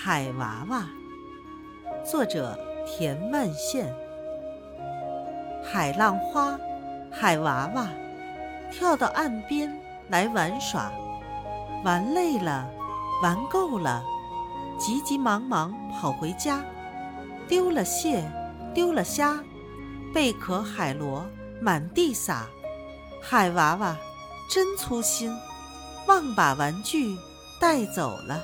海娃娃，作者田万宪。海浪花，海娃娃，跳到岸边来玩耍。玩累了，玩够了，急急忙忙跑回家，丢了蟹，丢了虾，贝壳海螺满地撒。海娃娃真粗心，忘把玩具带走了。